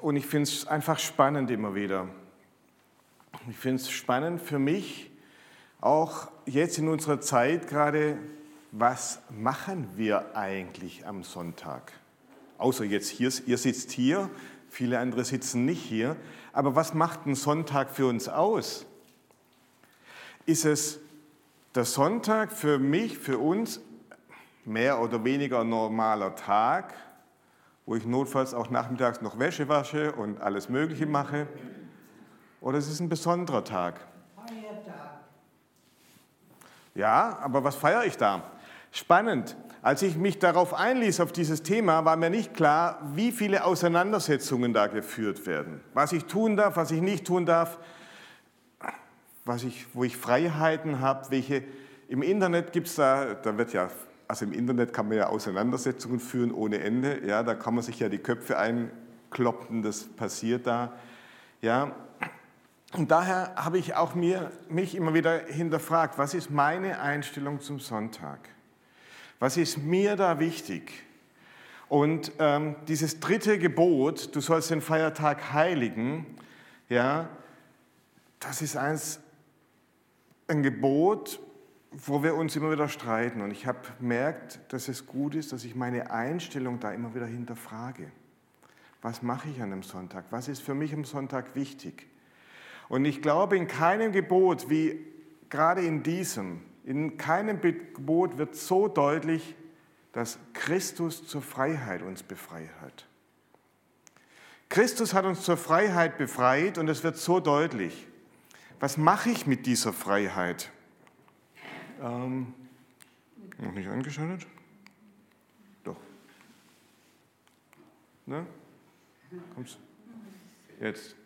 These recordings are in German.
und ich finde es einfach spannend immer wieder. Ich finde es spannend für mich, auch jetzt in unserer Zeit gerade, was machen wir eigentlich am Sonntag? Außer jetzt hier, ihr sitzt hier, viele andere sitzen nicht hier. Aber was macht ein Sonntag für uns aus? Ist es der Sonntag für mich, für uns mehr oder weniger normaler Tag, wo ich notfalls auch nachmittags noch Wäsche wasche und alles Mögliche mache? Oder ist es ein besonderer Tag? Feiertag. Ja, aber was feiere ich da? Spannend. Als ich mich darauf einließ, auf dieses Thema, war mir nicht klar, wie viele Auseinandersetzungen da geführt werden. Was ich tun darf, was ich nicht tun darf, was ich, wo ich Freiheiten habe, welche. Im Internet gibt es da, da wird ja, also im Internet kann man ja Auseinandersetzungen führen ohne Ende. Ja, da kann man sich ja die Köpfe einkloppen, das passiert da. Ja, und daher habe ich auch mir, mich immer wieder hinterfragt, was ist meine Einstellung zum Sonntag? Was ist mir da wichtig? Und ähm, dieses dritte Gebot, du sollst den Feiertag heiligen, ja, das ist eins, ein Gebot, wo wir uns immer wieder streiten. Und ich habe gemerkt, dass es gut ist, dass ich meine Einstellung da immer wieder hinterfrage. Was mache ich an einem Sonntag? Was ist für mich am Sonntag wichtig? Und ich glaube, in keinem Gebot wie gerade in diesem in keinem Gebot wird so deutlich, dass Christus zur Freiheit uns befreit hat. Christus hat uns zur Freiheit befreit und es wird so deutlich. Was mache ich mit dieser Freiheit? Ähm, noch nicht angeschaltet? Doch. Ne? Kommst? Jetzt.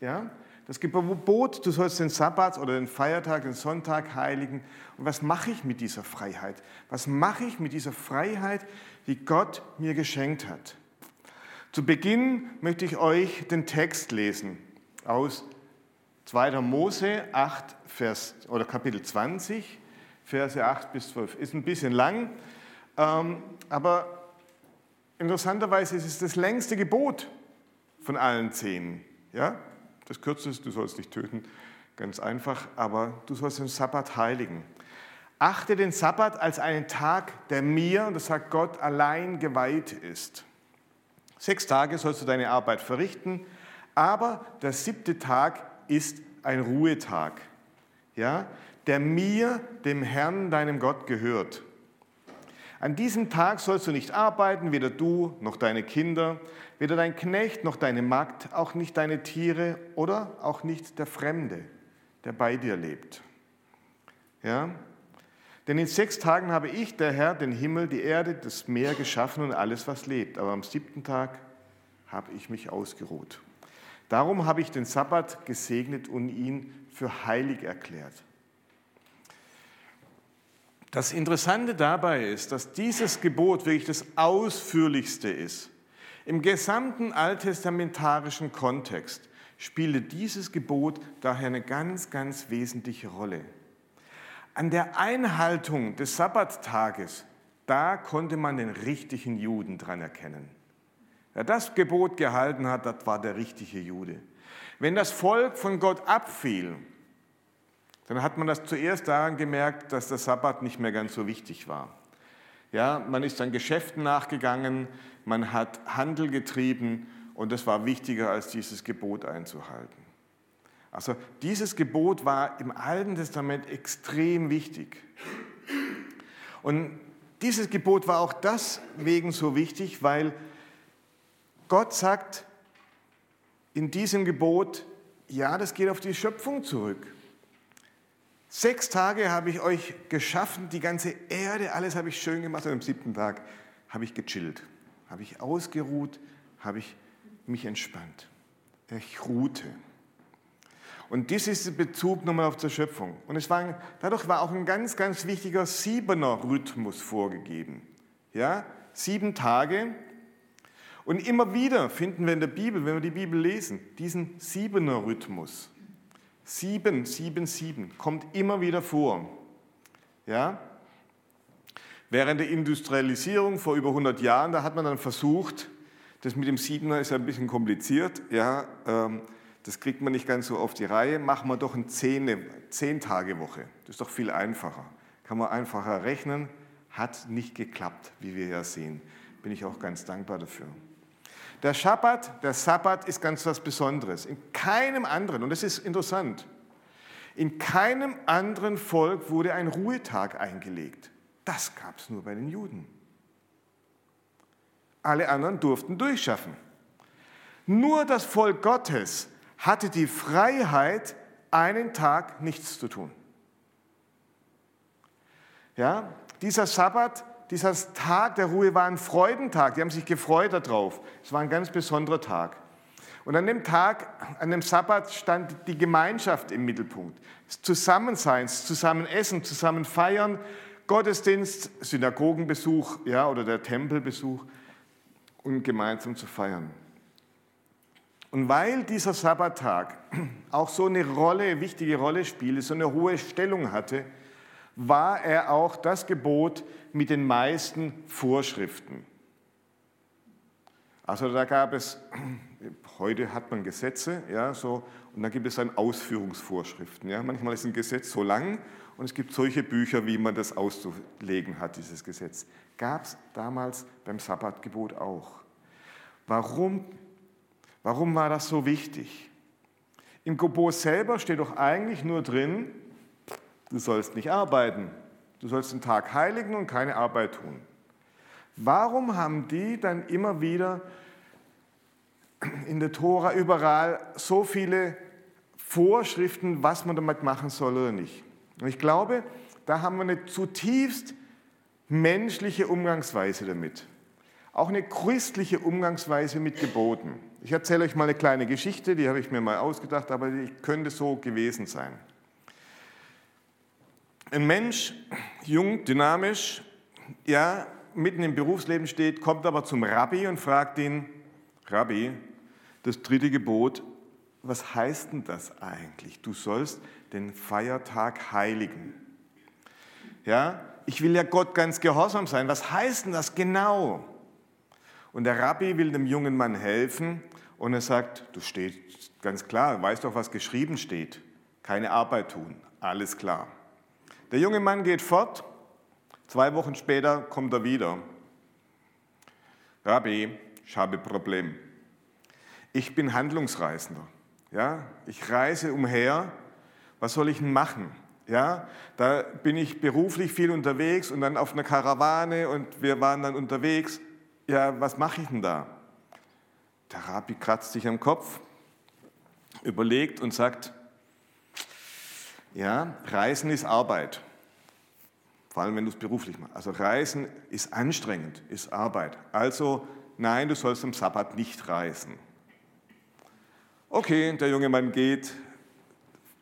Ja? Das Gebot, du sollst den Sabbat oder den Feiertag, den Sonntag heiligen. Und was mache ich mit dieser Freiheit? Was mache ich mit dieser Freiheit, die Gott mir geschenkt hat? Zu Beginn möchte ich euch den Text lesen aus 2. Mose 8, Vers, oder Kapitel 20, Verse 8 bis 12. Ist ein bisschen lang, ähm, aber interessanterweise ist es das längste Gebot von allen zehn. Ja? Das kürzeste, du sollst nicht töten, ganz einfach, aber du sollst den Sabbat heiligen. Achte den Sabbat als einen Tag, der mir, und das sagt Gott, allein geweiht ist. Sechs Tage sollst du deine Arbeit verrichten, aber der siebte Tag ist ein Ruhetag, ja, der mir, dem Herrn, deinem Gott gehört. An diesem Tag sollst du nicht arbeiten, weder du noch deine Kinder, weder dein Knecht noch deine Magd, auch nicht deine Tiere oder auch nicht der Fremde, der bei dir lebt. Ja? Denn in sechs Tagen habe ich, der Herr, den Himmel, die Erde, das Meer geschaffen und alles, was lebt. Aber am siebten Tag habe ich mich ausgeruht. Darum habe ich den Sabbat gesegnet und ihn für heilig erklärt. Das Interessante dabei ist, dass dieses Gebot wirklich das ausführlichste ist. Im gesamten alttestamentarischen Kontext spielte dieses Gebot daher eine ganz, ganz wesentliche Rolle. An der Einhaltung des Sabbattages, da konnte man den richtigen Juden dran erkennen. Wer das Gebot gehalten hat, das war der richtige Jude. Wenn das Volk von Gott abfiel, dann hat man das zuerst daran gemerkt, dass der Sabbat nicht mehr ganz so wichtig war. Ja, man ist dann Geschäften nachgegangen, man hat Handel getrieben und das war wichtiger als dieses Gebot einzuhalten. Also dieses Gebot war im Alten Testament extrem wichtig. Und dieses Gebot war auch deswegen so wichtig, weil Gott sagt in diesem Gebot, ja, das geht auf die Schöpfung zurück. Sechs Tage habe ich euch geschaffen, die ganze Erde, alles habe ich schön gemacht und am siebten Tag habe ich gechillt, habe ich ausgeruht, habe ich mich entspannt. Ich ruhte. Und das ist der Bezug nochmal auf zur Schöpfung. Und es war, dadurch war auch ein ganz, ganz wichtiger Siebener-Rhythmus vorgegeben. Ja, sieben Tage. Und immer wieder finden wir in der Bibel, wenn wir die Bibel lesen, diesen Siebener-Rhythmus. 777 kommt immer wieder vor. Ja? Während der Industrialisierung vor über 100 Jahren, da hat man dann versucht, das mit dem Siebener ist ein bisschen kompliziert, ja, ähm, das kriegt man nicht ganz so auf die Reihe, machen wir doch eine Zehn-Tage-Woche. Das ist doch viel einfacher. Kann man einfacher rechnen, hat nicht geklappt, wie wir ja sehen. Bin ich auch ganz dankbar dafür. Der Schabbat, der Sabbat ist ganz was Besonderes. In keinem anderen, und das ist interessant, in keinem anderen Volk wurde ein Ruhetag eingelegt. Das gab es nur bei den Juden. Alle anderen durften durchschaffen. Nur das Volk Gottes hatte die Freiheit, einen Tag nichts zu tun. Ja, dieser Sabbat, dieser Tag der Ruhe war ein Freudentag. Die haben sich gefreut darauf. Es war ein ganz besonderer Tag. Und an dem Tag, an dem Sabbat stand die Gemeinschaft im Mittelpunkt. Das Zusammensein, das Zusammenessen, zusammen feiern, Gottesdienst, Synagogenbesuch ja, oder der Tempelbesuch und gemeinsam zu feiern. Und weil dieser Sabbattag auch so eine Rolle, wichtige Rolle spielte, so eine hohe Stellung hatte, war er auch das Gebot mit den meisten Vorschriften. Also da gab es, heute hat man Gesetze, ja, so, und dann gibt es dann Ausführungsvorschriften. Ja. Manchmal ist ein Gesetz so lang und es gibt solche Bücher, wie man das auszulegen hat, dieses Gesetz. Gab es damals beim Sabbatgebot auch. Warum, warum war das so wichtig? Im Gebot selber steht doch eigentlich nur drin, du sollst nicht arbeiten, du sollst den Tag heiligen und keine Arbeit tun. Warum haben die dann immer wieder in der Tora überall so viele Vorschriften, was man damit machen soll oder nicht? Und ich glaube, da haben wir eine zutiefst menschliche Umgangsweise damit. Auch eine christliche Umgangsweise mit Geboten. Ich erzähle euch mal eine kleine Geschichte, die habe ich mir mal ausgedacht, aber die könnte so gewesen sein. Ein Mensch, jung, dynamisch, ja, mitten im Berufsleben steht, kommt aber zum Rabbi und fragt ihn, Rabbi, das dritte Gebot, was heißt denn das eigentlich? Du sollst den Feiertag heiligen. Ja, ich will ja Gott ganz gehorsam sein. Was heißt denn das genau? Und der Rabbi will dem jungen Mann helfen und er sagt, du stehst ganz klar, weißt doch, was geschrieben steht. Keine Arbeit tun, alles klar. Der junge Mann geht fort, zwei Wochen später kommt er wieder. Rabbi, ich habe ein Problem. Ich bin Handlungsreisender. Ja, ich reise umher. Was soll ich denn machen? Ja, da bin ich beruflich viel unterwegs und dann auf einer Karawane und wir waren dann unterwegs. Ja, was mache ich denn da? Der Rabbi kratzt sich am Kopf, überlegt und sagt, ja, Reisen ist Arbeit. Vor allem, wenn du es beruflich machst. Also Reisen ist anstrengend, ist Arbeit. Also nein, du sollst am Sabbat nicht reisen. Okay, der junge Mann geht,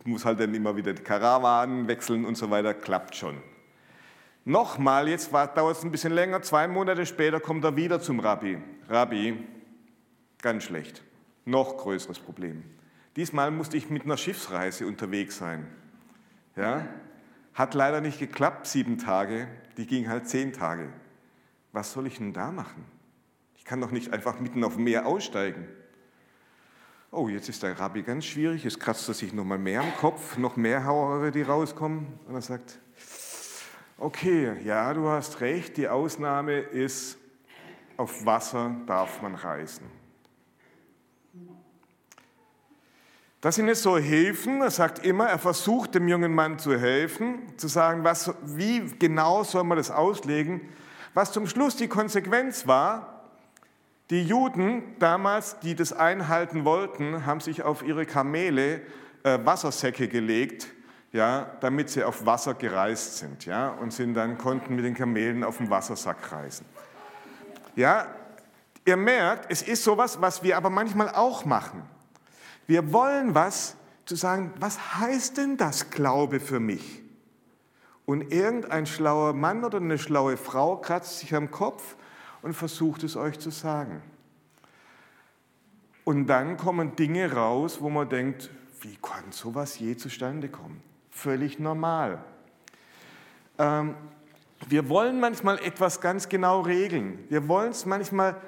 muss halt dann immer wieder die Karawanen wechseln und so weiter, klappt schon. Nochmal, jetzt dauert es ein bisschen länger, zwei Monate später kommt er wieder zum Rabbi. Rabbi, ganz schlecht, noch größeres Problem. Diesmal musste ich mit einer Schiffsreise unterwegs sein. Ja? Hat leider nicht geklappt, sieben Tage, die ging halt zehn Tage. Was soll ich denn da machen? Ich kann doch nicht einfach mitten auf dem Meer aussteigen. Oh, jetzt ist der Rabbi ganz schwierig, jetzt kratzt er sich noch mal mehr am Kopf, noch mehr Haare, die rauskommen. Und er sagt, okay, ja, du hast recht, die Ausnahme ist, auf Wasser darf man reisen. Das sind jetzt so Hilfen, er sagt immer, er versucht dem jungen Mann zu helfen, zu sagen, was, wie genau soll man das auslegen. Was zum Schluss die Konsequenz war, die Juden damals, die das einhalten wollten, haben sich auf ihre Kamele äh, Wassersäcke gelegt, ja, damit sie auf Wasser gereist sind, ja, und sind dann konnten mit den Kamelen auf dem Wassersack reisen. Ja, ihr merkt, es ist sowas, was wir aber manchmal auch machen. Wir wollen was, zu sagen, was heißt denn das Glaube für mich? Und irgendein schlauer Mann oder eine schlaue Frau kratzt sich am Kopf und versucht es euch zu sagen. Und dann kommen Dinge raus, wo man denkt, wie kann sowas je zustande kommen? Völlig normal. Ähm, wir wollen manchmal etwas ganz genau regeln. Wir wollen es manchmal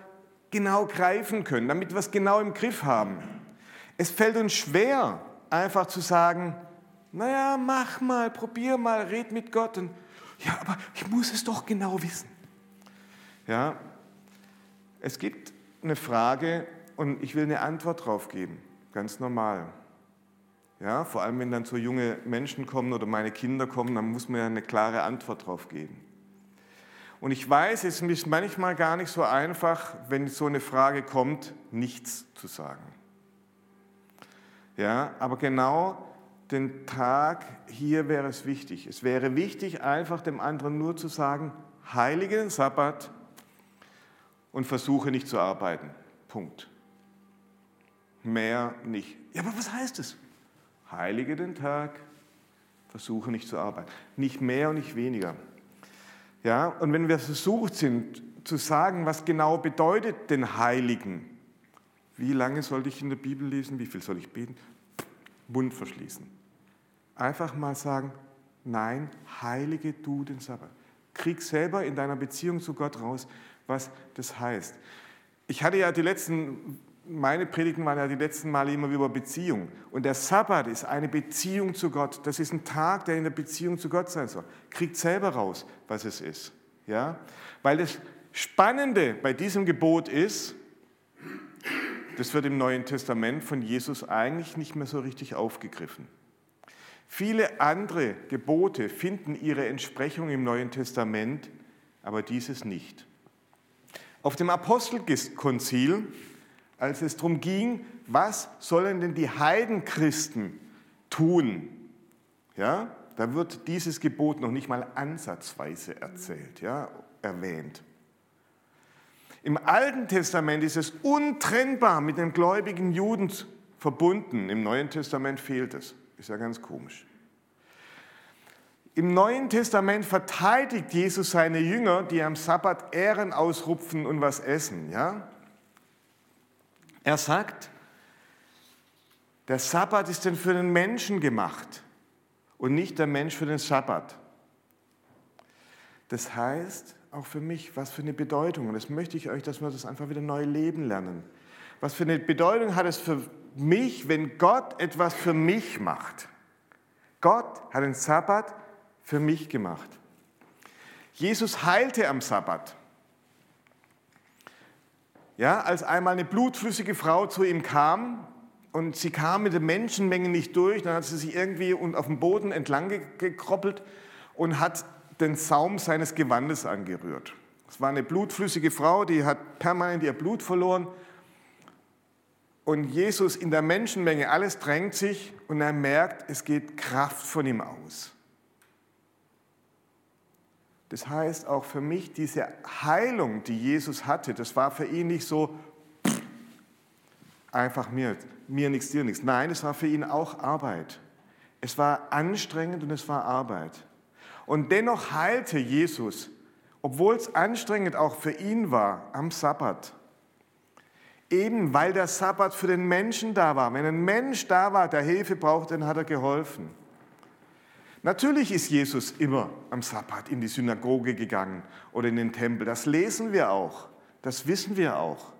genau greifen können, damit wir es genau im Griff haben. Es fällt uns schwer, einfach zu sagen, naja, mach mal, probier mal, red mit Gott. Und, ja, aber ich muss es doch genau wissen. Ja, es gibt eine Frage und ich will eine Antwort drauf geben, ganz normal. Ja, vor allem wenn dann so junge Menschen kommen oder meine Kinder kommen, dann muss man ja eine klare Antwort drauf geben. Und ich weiß, es ist manchmal gar nicht so einfach, wenn so eine Frage kommt, nichts zu sagen. Ja, aber genau den Tag hier wäre es wichtig. Es wäre wichtig, einfach dem anderen nur zu sagen, heilige den Sabbat und versuche nicht zu arbeiten. Punkt. Mehr nicht. Ja, aber was heißt es? Heilige den Tag, versuche nicht zu arbeiten. Nicht mehr und nicht weniger. Ja, und wenn wir versucht sind zu sagen, was genau bedeutet den Heiligen, wie lange sollte ich in der Bibel lesen, wie viel soll ich beten? Mund verschließen. Einfach mal sagen, nein, heilige du den Sabbat. Krieg selber in deiner Beziehung zu Gott raus, was das heißt. Ich hatte ja die letzten, meine Predigten waren ja die letzten Male immer über Beziehung. Und der Sabbat ist eine Beziehung zu Gott. Das ist ein Tag, der in der Beziehung zu Gott sein soll. Kriegt selber raus, was es ist. Ja? Weil das Spannende bei diesem Gebot ist, das wird im Neuen Testament von Jesus eigentlich nicht mehr so richtig aufgegriffen. Viele andere Gebote finden ihre Entsprechung im Neuen Testament, aber dieses nicht. Auf dem Apostelkonzil, als es darum ging, was sollen denn die Heidenchristen tun, ja, da wird dieses Gebot noch nicht mal ansatzweise erzählt, ja, erwähnt. Im Alten Testament ist es untrennbar mit den gläubigen Juden verbunden. Im Neuen Testament fehlt es. Ist ja ganz komisch. Im Neuen Testament verteidigt Jesus seine Jünger, die am Sabbat Ehren ausrupfen und was essen. Ja? Er sagt, der Sabbat ist denn für den Menschen gemacht und nicht der Mensch für den Sabbat. Das heißt, auch für mich, was für eine Bedeutung. Und das möchte ich euch, dass wir das einfach wieder neu leben lernen. Was für eine Bedeutung hat es für mich, wenn Gott etwas für mich macht? Gott hat den Sabbat für mich gemacht. Jesus heilte am Sabbat. Ja, als einmal eine blutflüssige Frau zu ihm kam und sie kam mit der Menschenmenge nicht durch, dann hat sie sich irgendwie auf dem Boden entlang gekroppelt und hat den Saum seines Gewandes angerührt. Es war eine blutflüssige Frau, die hat permanent ihr Blut verloren. Und Jesus in der Menschenmenge, alles drängt sich und er merkt, es geht Kraft von ihm aus. Das heißt auch für mich, diese Heilung, die Jesus hatte, das war für ihn nicht so einfach mir, mir nichts, dir nichts. Nein, es war für ihn auch Arbeit. Es war anstrengend und es war Arbeit. Und dennoch heilte Jesus, obwohl es anstrengend auch für ihn war, am Sabbat. Eben weil der Sabbat für den Menschen da war. Wenn ein Mensch da war, der Hilfe braucht, dann hat er geholfen. Natürlich ist Jesus immer am Sabbat in die Synagoge gegangen oder in den Tempel. Das lesen wir auch. Das wissen wir auch.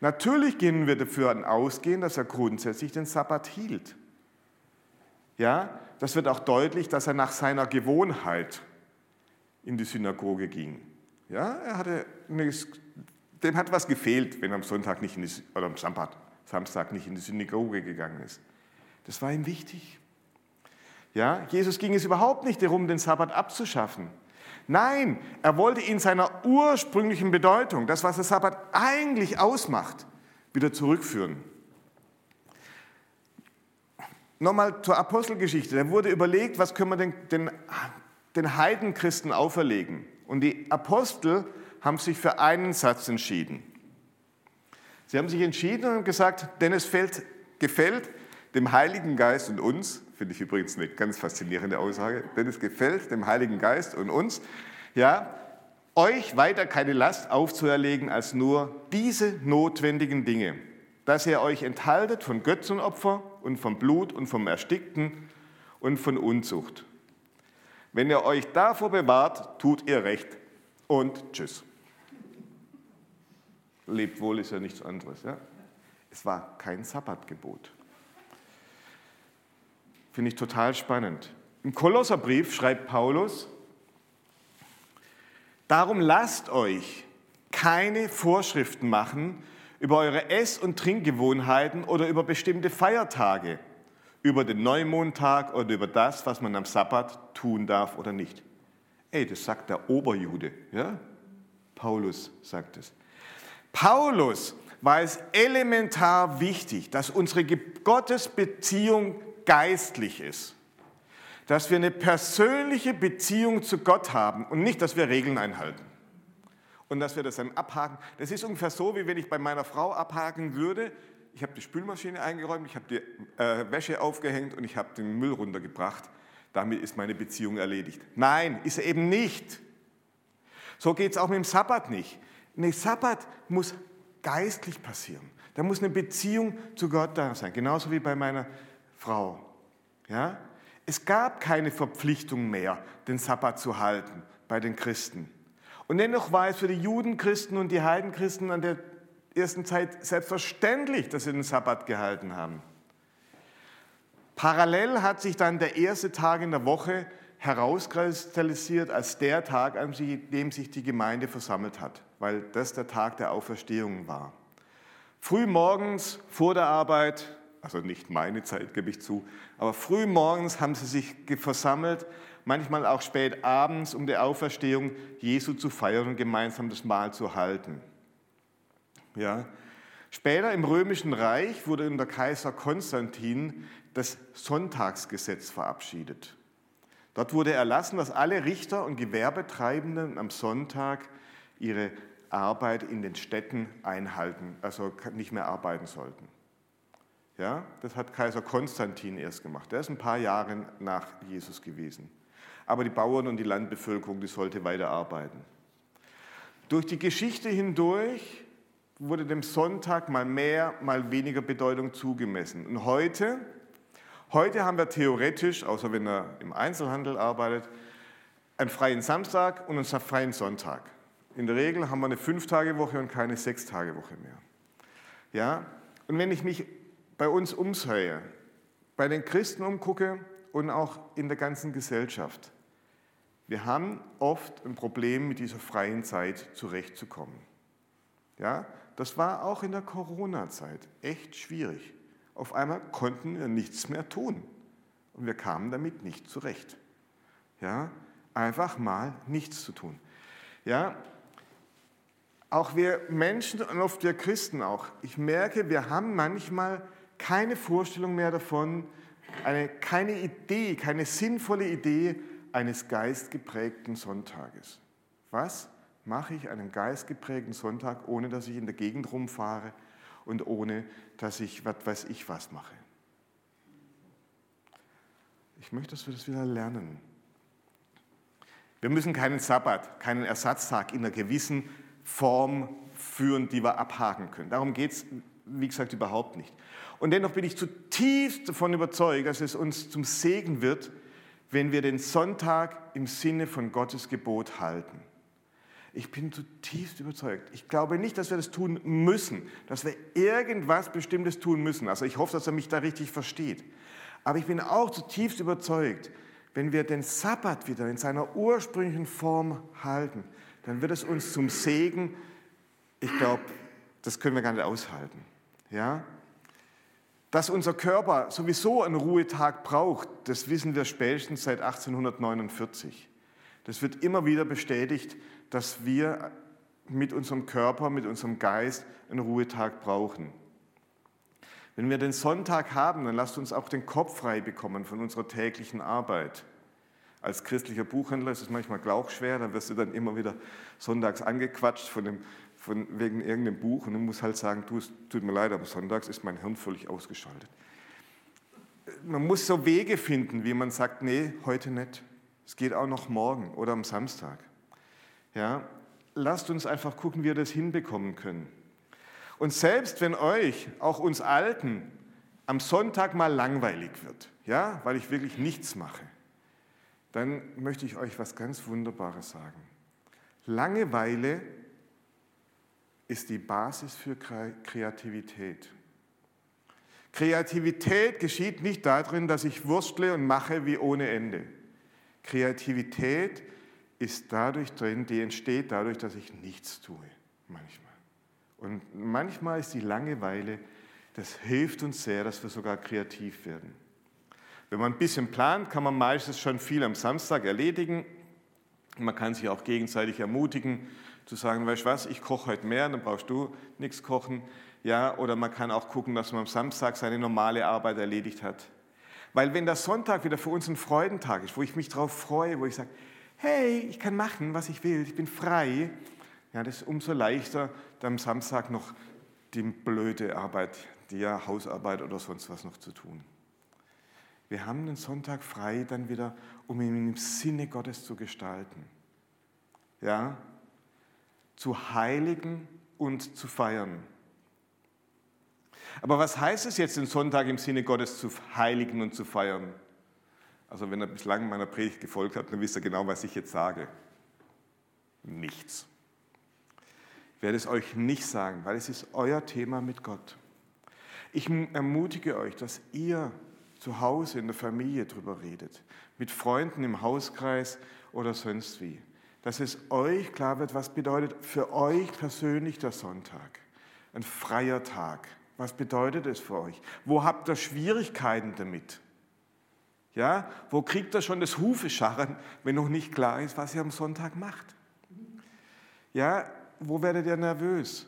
Natürlich gehen wir dafür ausgehen, dass er grundsätzlich den Sabbat hielt. Ja, das wird auch deutlich, dass er nach seiner Gewohnheit in die Synagoge ging. Ja, er hatte eine, dem hat was gefehlt, wenn er am Sonntag nicht in die, oder am Samstag, Samstag nicht in die Synagoge gegangen ist. Das war ihm wichtig. Ja, Jesus ging es überhaupt nicht darum, den Sabbat abzuschaffen. Nein, er wollte ihn seiner ursprünglichen Bedeutung, das, was der Sabbat eigentlich ausmacht, wieder zurückführen. Nochmal zur Apostelgeschichte. Da wurde überlegt, was können wir den, den, den Heidenchristen auferlegen. Und die Apostel haben sich für einen Satz entschieden. Sie haben sich entschieden und gesagt, denn es fällt, gefällt dem Heiligen Geist und uns, finde ich übrigens eine ganz faszinierende Aussage, denn es gefällt dem Heiligen Geist und uns, ja, euch weiter keine Last aufzuerlegen als nur diese notwendigen Dinge, dass ihr euch enthaltet von Götzenopfer und vom Blut und vom Erstickten und von Unzucht. Wenn ihr euch davor bewahrt, tut ihr recht und tschüss. Lebt wohl ist ja nichts anderes. Ja? Es war kein Sabbatgebot. Finde ich total spannend. Im Kolosserbrief schreibt Paulus, darum lasst euch keine Vorschriften machen über eure Ess- und Trinkgewohnheiten oder über bestimmte Feiertage, über den Neumondtag oder über das, was man am Sabbat tun darf oder nicht. Ey, das sagt der Oberjude, ja? Paulus sagt es. Paulus war es elementar wichtig, dass unsere Gottesbeziehung geistlich ist. Dass wir eine persönliche Beziehung zu Gott haben und nicht, dass wir Regeln einhalten. Und dass wir das dann abhaken. Das ist ungefähr so, wie wenn ich bei meiner Frau abhaken würde. Ich habe die Spülmaschine eingeräumt, ich habe die äh, Wäsche aufgehängt und ich habe den Müll runtergebracht. Damit ist meine Beziehung erledigt. Nein, ist eben nicht. So geht es auch mit dem Sabbat nicht. Ein Sabbat muss geistlich passieren. Da muss eine Beziehung zu Gott da sein, genauso wie bei meiner Frau. Ja? Es gab keine Verpflichtung mehr, den Sabbat zu halten bei den Christen. Und dennoch war es für die Juden, Christen und die Heidenchristen an der ersten Zeit selbstverständlich, dass sie den Sabbat gehalten haben. Parallel hat sich dann der erste Tag in der Woche herauskristallisiert als der Tag, an dem sich die Gemeinde versammelt hat, weil das der Tag der Auferstehung war. Früh morgens vor der Arbeit, also nicht meine Zeit, gebe ich zu, aber früh morgens haben sie sich versammelt, manchmal auch spät abends, um die Auferstehung Jesu zu feiern und gemeinsam das Mahl zu halten. Ja. Später im Römischen Reich wurde unter Kaiser Konstantin das Sonntagsgesetz verabschiedet. Dort wurde erlassen, dass alle Richter und Gewerbetreibenden am Sonntag ihre Arbeit in den Städten einhalten, also nicht mehr arbeiten sollten. Ja, das hat Kaiser Konstantin erst gemacht. Der ist ein paar Jahre nach Jesus gewesen. Aber die Bauern und die Landbevölkerung, die sollte weiter arbeiten. Durch die Geschichte hindurch wurde dem Sonntag mal mehr, mal weniger Bedeutung zugemessen. Und heute Heute haben wir theoretisch, außer wenn er im Einzelhandel arbeitet, einen freien Samstag und einen freien Sonntag. In der Regel haben wir eine Fünf-Tage-Woche und keine Sechs-Tage-Woche mehr. Ja? Und wenn ich mich bei uns umsehe, bei den Christen umgucke und auch in der ganzen Gesellschaft, wir haben oft ein Problem, mit dieser freien Zeit zurechtzukommen. Ja? Das war auch in der Corona-Zeit echt schwierig. Auf einmal konnten wir nichts mehr tun und wir kamen damit nicht zurecht. Ja, einfach mal nichts zu tun. Ja, auch wir Menschen und oft wir Christen auch. Ich merke, wir haben manchmal keine Vorstellung mehr davon, eine, keine Idee, keine sinnvolle Idee eines geistgeprägten Sonntages. Was mache ich einen geistgeprägten Sonntag, ohne dass ich in der Gegend rumfahre und ohne dass ich was weiß ich was mache. Ich möchte, dass wir das wieder lernen. Wir müssen keinen Sabbat, keinen Ersatztag in einer gewissen Form führen, die wir abhaken können. Darum geht es, wie gesagt, überhaupt nicht. Und dennoch bin ich zutiefst davon überzeugt, dass es uns zum Segen wird, wenn wir den Sonntag im Sinne von Gottes Gebot halten. Ich bin zutiefst überzeugt. Ich glaube nicht, dass wir das tun müssen, dass wir irgendwas Bestimmtes tun müssen. Also ich hoffe, dass er mich da richtig versteht. Aber ich bin auch zutiefst überzeugt, wenn wir den Sabbat wieder in seiner ursprünglichen Form halten, dann wird es uns zum Segen. Ich glaube, das können wir gar nicht aushalten. Ja? Dass unser Körper sowieso einen Ruhetag braucht, das wissen wir spätestens seit 1849. Das wird immer wieder bestätigt dass wir mit unserem Körper, mit unserem Geist einen Ruhetag brauchen. Wenn wir den Sonntag haben, dann lasst uns auch den Kopf frei bekommen von unserer täglichen Arbeit. Als christlicher Buchhändler ist es manchmal glauchschwer, da wirst du dann immer wieder sonntags angequatscht von dem, von, wegen irgendeinem Buch und du musst halt sagen, du, es tut mir leid, aber sonntags ist mein Hirn völlig ausgeschaltet. Man muss so Wege finden, wie man sagt, nee, heute nicht. Es geht auch noch morgen oder am Samstag. Ja, lasst uns einfach gucken, wie wir das hinbekommen können. Und selbst wenn euch, auch uns Alten, am Sonntag mal langweilig wird, ja, weil ich wirklich nichts mache, dann möchte ich euch was ganz Wunderbares sagen. Langeweile ist die Basis für Kreativität. Kreativität geschieht nicht darin, dass ich wurstle und mache wie ohne Ende. Kreativität ist dadurch drin, die entsteht dadurch, dass ich nichts tue, manchmal. Und manchmal ist die Langeweile, das hilft uns sehr, dass wir sogar kreativ werden. Wenn man ein bisschen plant, kann man meistens schon viel am Samstag erledigen. Man kann sich auch gegenseitig ermutigen, zu sagen, weißt du was, ich koche heute mehr, dann brauchst du nichts kochen. Ja, oder man kann auch gucken, dass man am Samstag seine normale Arbeit erledigt hat. Weil wenn der Sonntag wieder für uns ein Freudentag ist, wo ich mich darauf freue, wo ich sage, hey, ich kann machen, was ich will, ich bin frei, ja, das ist umso leichter, dann am Samstag noch die blöde Arbeit, die ja Hausarbeit oder sonst was noch zu tun. Wir haben den Sonntag frei dann wieder, um ihn im Sinne Gottes zu gestalten. Ja, zu heiligen und zu feiern. Aber was heißt es jetzt, den Sonntag im Sinne Gottes zu heiligen und zu feiern? Also wenn er bislang meiner Predigt gefolgt hat, dann wisst ihr genau, was ich jetzt sage. Nichts. Ich werde es euch nicht sagen, weil es ist euer Thema mit Gott. Ich ermutige euch, dass ihr zu Hause in der Familie darüber redet, mit Freunden im Hauskreis oder sonst wie. Dass es euch klar wird, was bedeutet für euch persönlich der Sonntag. Ein freier Tag. Was bedeutet es für euch? Wo habt ihr Schwierigkeiten damit? Ja, wo kriegt ihr schon das Hufescharren, wenn noch nicht klar ist, was ihr am Sonntag macht? Ja, wo werdet ihr nervös?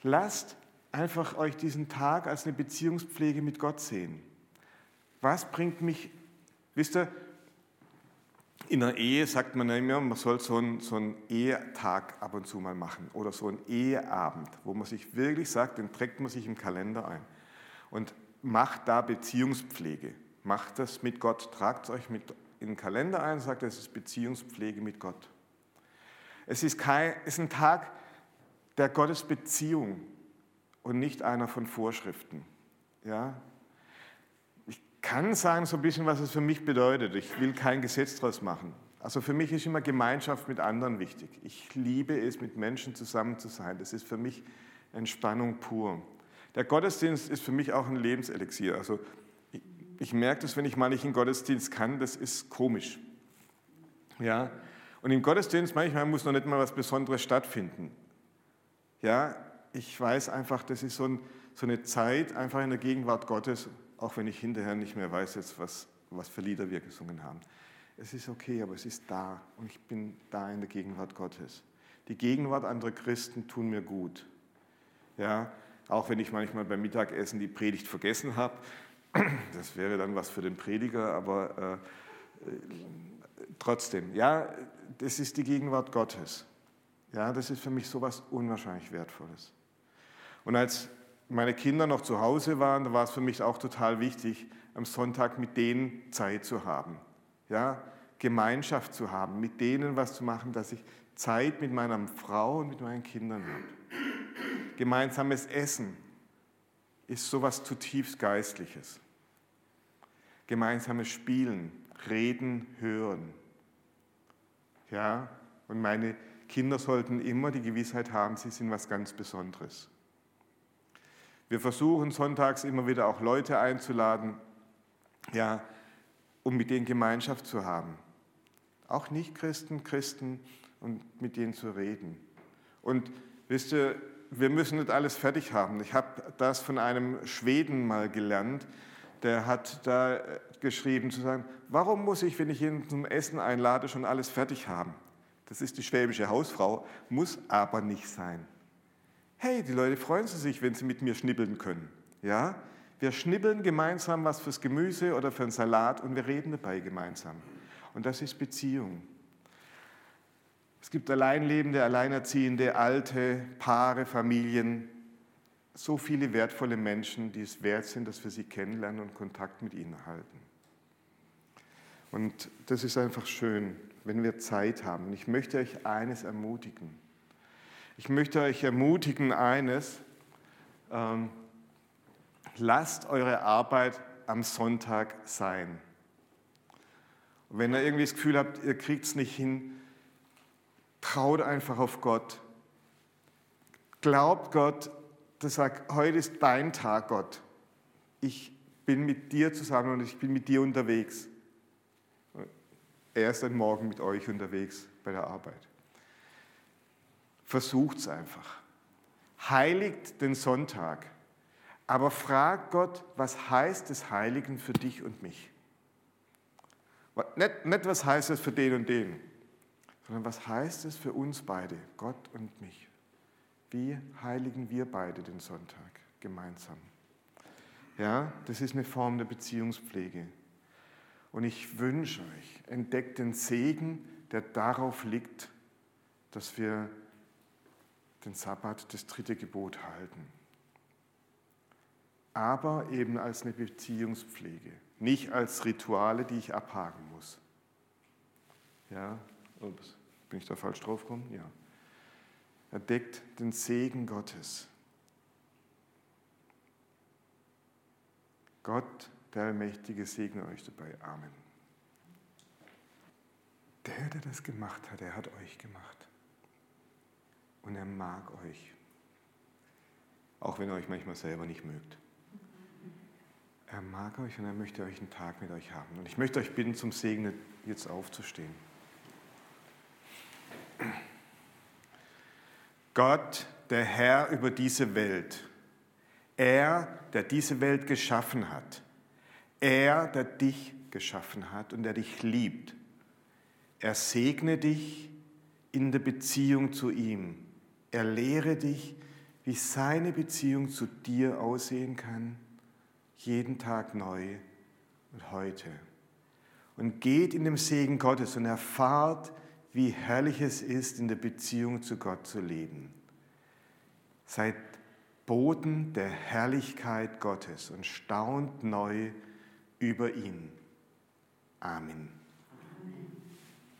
Lasst einfach euch diesen Tag als eine Beziehungspflege mit Gott sehen. Was bringt mich, wisst ihr, in der Ehe sagt man immer, man soll so einen, so einen Ehetag ab und zu mal machen oder so einen Eheabend, wo man sich wirklich sagt, den trägt man sich im Kalender ein und macht da Beziehungspflege. Macht das mit Gott, tragt euch mit in den Kalender ein, sagt, es ist Beziehungspflege mit Gott. Es ist, kein, es ist ein Tag der Gottesbeziehung und nicht einer von Vorschriften. Ja? Kann sagen so ein bisschen, was es für mich bedeutet. Ich will kein Gesetz daraus machen. Also für mich ist immer Gemeinschaft mit anderen wichtig. Ich liebe es, mit Menschen zusammen zu sein. Das ist für mich Entspannung pur. Der Gottesdienst ist für mich auch ein Lebenselixier. Also ich, ich merke das, wenn ich mal nicht in den Gottesdienst kann, das ist komisch. Ja? Und im Gottesdienst manchmal muss noch nicht mal was Besonderes stattfinden. Ja, ich weiß einfach, das ist so, ein, so eine Zeit einfach in der Gegenwart Gottes auch wenn ich hinterher nicht mehr weiß, jetzt, was, was für Lieder wir gesungen haben. Es ist okay, aber es ist da und ich bin da in der Gegenwart Gottes. Die Gegenwart anderer Christen tun mir gut. Ja, auch wenn ich manchmal beim Mittagessen die Predigt vergessen habe, das wäre dann was für den Prediger, aber äh, trotzdem, ja, das ist die Gegenwart Gottes. Ja, das ist für mich so etwas unwahrscheinlich Wertvolles. Und als meine Kinder noch zu Hause waren, da war es für mich auch total wichtig, am Sonntag mit denen Zeit zu haben. Ja, Gemeinschaft zu haben, mit denen was zu machen, dass ich Zeit mit meiner Frau und mit meinen Kindern habe. Gemeinsames Essen ist sowas zutiefst Geistliches. Gemeinsames Spielen, Reden, Hören. Ja, und meine Kinder sollten immer die Gewissheit haben, sie sind was ganz Besonderes. Wir versuchen sonntags immer wieder auch Leute einzuladen, ja, um mit denen Gemeinschaft zu haben. Auch Nicht-Christen, Christen und mit denen zu reden. Und wisst ihr, wir müssen nicht alles fertig haben. Ich habe das von einem Schweden mal gelernt, der hat da geschrieben zu sagen, warum muss ich, wenn ich ihn zum Essen einlade, schon alles fertig haben? Das ist die schwäbische Hausfrau, muss aber nicht sein. Hey, die Leute freuen sich, wenn sie mit mir schnippeln können. Ja? Wir schnippeln gemeinsam was fürs Gemüse oder für einen Salat und wir reden dabei gemeinsam. Und das ist Beziehung. Es gibt Alleinlebende, Alleinerziehende, alte Paare, Familien, so viele wertvolle Menschen, die es wert sind, dass wir sie kennenlernen und Kontakt mit ihnen halten. Und das ist einfach schön, wenn wir Zeit haben. Und ich möchte euch eines ermutigen. Ich möchte euch ermutigen, eines, ähm, lasst eure Arbeit am Sonntag sein. Und wenn ihr irgendwie das Gefühl habt, ihr kriegt es nicht hin, traut einfach auf Gott. glaubt Gott, der sagt, heute ist dein Tag, Gott. Ich bin mit dir zusammen und ich bin mit dir unterwegs. Er ist dann morgen mit euch unterwegs bei der Arbeit. Versucht es einfach. Heiligt den Sonntag. Aber fragt Gott, was heißt das Heiligen für dich und mich? Nicht, nicht was heißt es für den und den, sondern was heißt es für uns beide, Gott und mich? Wie heiligen wir beide den Sonntag gemeinsam? Ja, das ist eine Form der Beziehungspflege. Und ich wünsche euch, entdeckt den Segen, der darauf liegt, dass wir den Sabbat, das dritte Gebot halten. Aber eben als eine Beziehungspflege, nicht als Rituale, die ich abhaken muss. Ja, ups, bin ich da falsch drauf gekommen? Ja. Entdeckt den Segen Gottes. Gott, der Allmächtige, segne euch dabei. Amen. Der, der das gemacht hat, er hat euch gemacht. Und er mag euch. Auch wenn ihr euch manchmal selber nicht mögt. Er mag euch und er möchte euch einen Tag mit euch haben. Und ich möchte euch bitten, zum Segnen jetzt aufzustehen. Gott, der Herr über diese Welt, er, der diese Welt geschaffen hat, er, der dich geschaffen hat und der dich liebt, er segne dich in der Beziehung zu ihm. Er lehre dich, wie seine Beziehung zu dir aussehen kann, jeden Tag neu und heute. Und geht in dem Segen Gottes und erfahrt, wie herrlich es ist, in der Beziehung zu Gott zu leben. Seid Boden der Herrlichkeit Gottes und staunt neu über ihn. Amen.